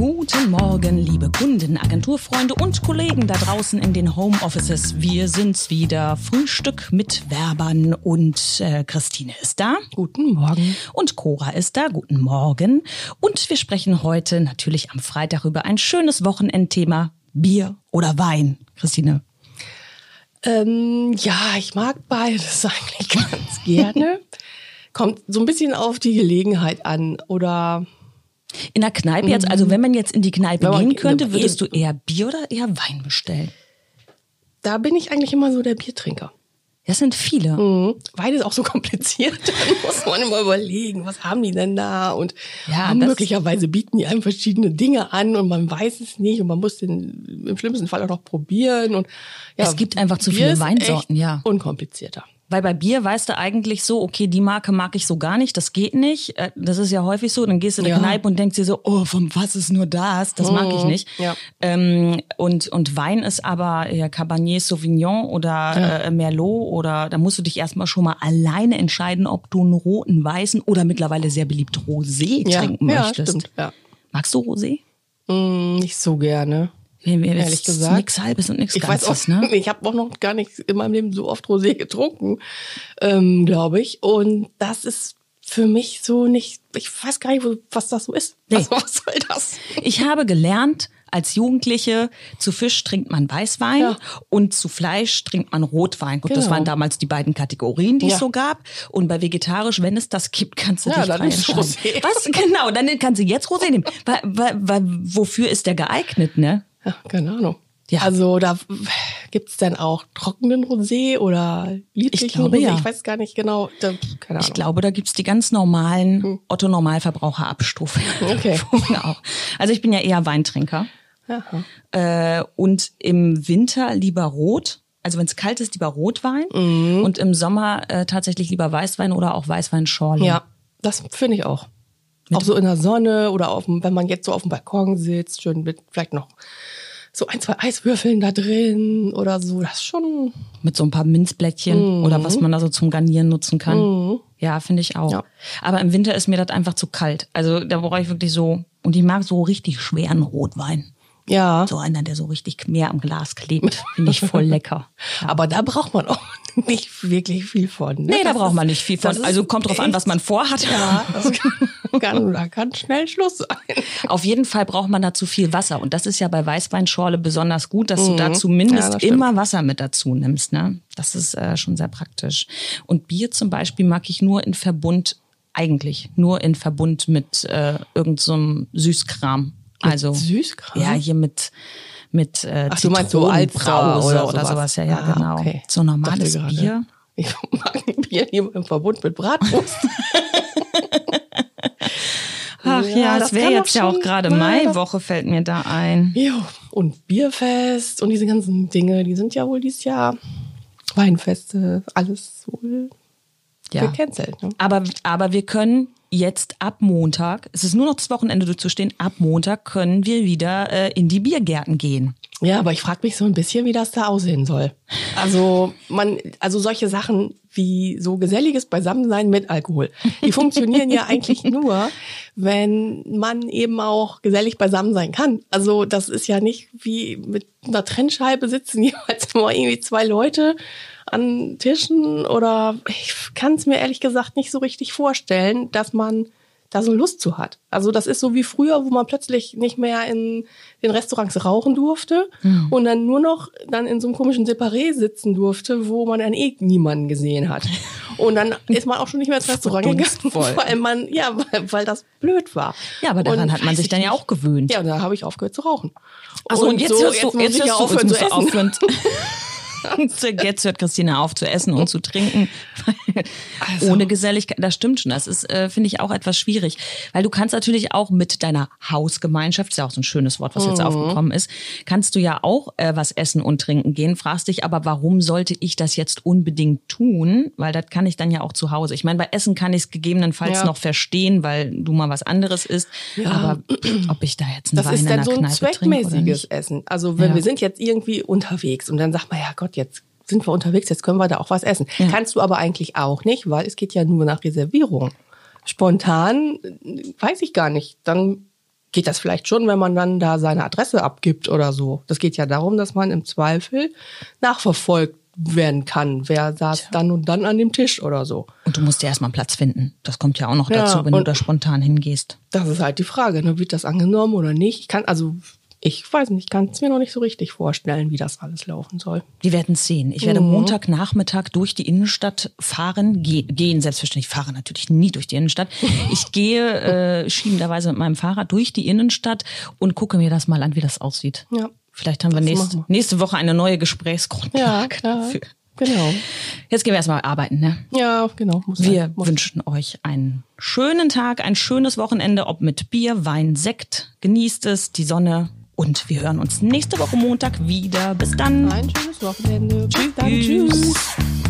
Guten Morgen, liebe Kunden, Agenturfreunde und Kollegen da draußen in den Homeoffices. Wir sind's wieder. Frühstück mit Werbern und äh, Christine ist da. Guten Morgen. Und Cora ist da. Guten Morgen. Und wir sprechen heute natürlich am Freitag über ein schönes Wochenendthema Bier oder Wein. Christine. Ähm, ja, ich mag beides eigentlich ganz gerne. Kommt so ein bisschen auf die Gelegenheit an oder in der Kneipe jetzt, also wenn man jetzt in die Kneipe Wenn gehen könnte, würdest du eher Bier oder eher Wein bestellen? da bin ich eigentlich immer so der Biertrinker. Das sind viele. Mhm. Wein ist auch so kompliziert, dann muss man immer überlegen, was haben die denn da und Ja, das- möglicherweise bieten die einem verschiedene Dinge an und man weiß es nicht und man muss den im schlimmsten Fall auch noch probieren und ja, Es gibt einfach zu Bier viele Weinsorten, ja. Unkomplizierter. Weil bei Bier weißt du eigentlich so, okay, die Marke mag ich so gar nicht, das geht nicht. Äh, Das ist ja häufig so. Dann gehst du in die Ja. Kneipe und denkst dir so, oh, vom was ist nur das? Das mag ich nicht. Ja. Ähm, und, und Wein ist aber ja, Cabernet Sauvignon oder äh, Merlot oder da musst du dich erstmal schon mal alleine entscheiden, ob du einen roten, weißen oder mittlerweile sehr beliebt Rosé Ja, trinken ja, möchtest. stimmt, ja. Magst du Rosé? Mm, nicht so gerne. Ehrlich gesagt. Nix halbes und nix Ich weiß Ganzes, auch, ne? ich habe auch noch gar nicht in meinem Leben so oft Rosé getrunken, ähm, glaube ich. Und das ist für mich so nicht, ich weiß gar nicht, was das so ist. Nee. Also, was soll das? Ich habe gelernt, als Jugendliche, zu Fisch trinkt man Weißwein Ja. und zu Fleisch trinkt man Rotwein. Gut, das Genau. waren damals die beiden Kategorien, die es Ja. so gab. Und bei vegetarisch, wenn es das gibt, kannst du Ja, dich dann entscheiden. Rosé. Was? Genau, dann kannst du jetzt Rosé nehmen. Weil, weil, weil, wofür ist der geeignet, ne? Ja, keine Ahnung. Ja. Also da gibt's dann auch trockenen Rosé oder lieblichen Ich glaube, Rosé. ja. Ich weiß gar nicht genau. Da, keine Ahnung. Ich glaube, da gibt's die ganz normalen Otto-Normalverbraucher-Abstufungen. Okay. auch. Also ich bin ja eher Weintrinker. Aha. Äh, und im Winter lieber Rot. Also wenn es kalt ist, lieber Rotwein. Mhm. Und im Sommer äh, tatsächlich lieber Weißwein oder auch Weißweinschorle. Ja, das finde ich auch. Auch so in der Sonne oder auf dem, wenn man jetzt so auf dem Balkon sitzt, schön mit vielleicht noch so ein, zwei Eiswürfeln da drin oder so. Das ist schon, Mit so ein paar Minzblättchen oder was man da so zum Garnieren nutzen kann. Ja, finde ich auch. Mhm. Ja. Aber im Winter ist mir das einfach zu kalt. Also da brauche ich wirklich so, und ich mag so richtig schweren Rotwein. ja. So einer, der so richtig mehr am Glas klebt. Finde ich voll lecker. Aber da braucht man auch nicht wirklich viel von. Ne? Nee, da Das braucht ist- man nicht viel von. Also kommt drauf an, was man vorhat. Ja, das kann, da kann schnell Schluss sein. Auf jeden Fall braucht man dazu viel Wasser. Und das ist ja bei Weißweinschorle besonders gut, dass du da Ja, zumindest stimmt. immer Wasser mit dazu nimmst. Ne? Das ist äh, schon sehr praktisch. Und Bier zum Beispiel mag ich nur in Verbund, eigentlich nur in Verbund mit äh, irgendeinem so Süßkram. Also Süßkram? Ja, hier mit mit äh, Ach, du meinst so Zitronenbrause oder oder, sowas. Ja, ja, Ah, genau. okay. So normales Dachte. Bier. Ich mag ein Bier lieber im Verbund mit Bratwurst. Ach ja, das es wäre jetzt ja auch gerade Maiwoche, fällt mir da ein. Jo, und Bierfest und diese ganzen Dinge, die sind ja wohl dieses Jahr Weinfeste, alles wohl Ja. gecancelt. Ne? Aber, aber wir können jetzt ab Montag, es ist nur noch das Wochenende durchzustehen, ab Montag können wir wieder äh, in die Biergärten gehen. Ja, aber ich frage mich so ein bisschen, wie das da aussehen soll. Also man, also solche Sachen wie so geselliges Beisammensein mit Alkohol, die funktionieren ja eigentlich nur, wenn man eben auch gesellig beisammen sein kann. Also das ist ja nicht wie mit einer Trennscheibe sitzen jeweils immer irgendwie zwei Leute an Tischen oder ich kann es mir ehrlich gesagt nicht so richtig vorstellen, dass man da so Lust zu hat. Also das ist so wie früher, wo man plötzlich nicht mehr in den Restaurants rauchen durfte und dann nur noch dann in so einem komischen Separé sitzen durfte, wo man dann eh niemanden gesehen hat. Und dann ist man auch schon nicht mehr ins Restaurant gegangen, weil man, ja, weil, weil das blöd war. Ja, aber daran Und hat man sich ich dann ja auch gewöhnt. Ja, und dann habe ich aufgehört zu rauchen. Also und, jetzt, hörst du, muss jetzt ich ja aufhören jetzt zu essen. aufhören. Jetzt hört Christina auf zu essen und zu trinken. Also. Ohne Geselligkeit, das stimmt schon. Das ist, äh, finde ich, auch etwas schwierig. Weil du kannst natürlich auch mit deiner Hausgemeinschaft, ist ja auch so ein schönes Wort, was Mhm. jetzt aufgekommen ist, kannst du ja auch äh, was essen und trinken gehen. Fragst dich aber, warum sollte ich das jetzt unbedingt tun? Weil das kann ich dann ja auch zu Hause. Ich meine, bei Essen kann ich es gegebenenfalls Ja. noch verstehen, weil du mal was anderes isst. Ja. Aber ob ich da jetzt einen Das Wein ist in dann der so ein Kneipe zweckmäßiges. Essen. Also wenn Ja. wir sind jetzt irgendwie unterwegs und dann sagt man, ja Gott, jetzt sind wir unterwegs, jetzt können wir da auch was essen. Ja. Kannst du aber eigentlich auch nicht, weil es geht ja nur nach Reservierung. Spontan äh, weiß ich gar nicht. Dann geht das vielleicht schon, wenn man dann da seine Adresse abgibt oder so. Das geht ja darum, dass man im Zweifel nachverfolgt werden kann. Wer saß dann und dann an dem Tisch oder so. Und du musst ja erstmal einen Platz finden. Das kommt ja auch noch dazu, Ja, wenn du da spontan hingehst. Das ist halt die Frage, ne? wird das angenommen oder nicht? Ich kann, also, ich weiß nicht, ich kann es mir noch nicht so richtig vorstellen, wie das alles laufen soll. Wir werden es sehen. Ich werde Mhm. Montagnachmittag durch die Innenstadt fahren, ge gehen selbstverständlich. Ich fahre natürlich nie durch die Innenstadt. Ich gehe äh, schiebenderweise mit meinem Fahrrad durch die Innenstadt und gucke mir das mal an, wie das aussieht. Ja. Vielleicht haben wir nächst, wir. nächste Woche eine neue Gesprächsgrundlage ja, dafür. genau. Jetzt gehen wir erstmal arbeiten, ne? Ja, genau. Wir sein, muss. wünschen euch einen schönen Tag, ein schönes Wochenende, ob mit Bier, Wein, Sekt. Genießt es, die Sonne. Und wir hören uns nächste Woche Montag wieder. Bis dann. Ein schönes Wochenende. Bis dann. Tschüss. Tschüss.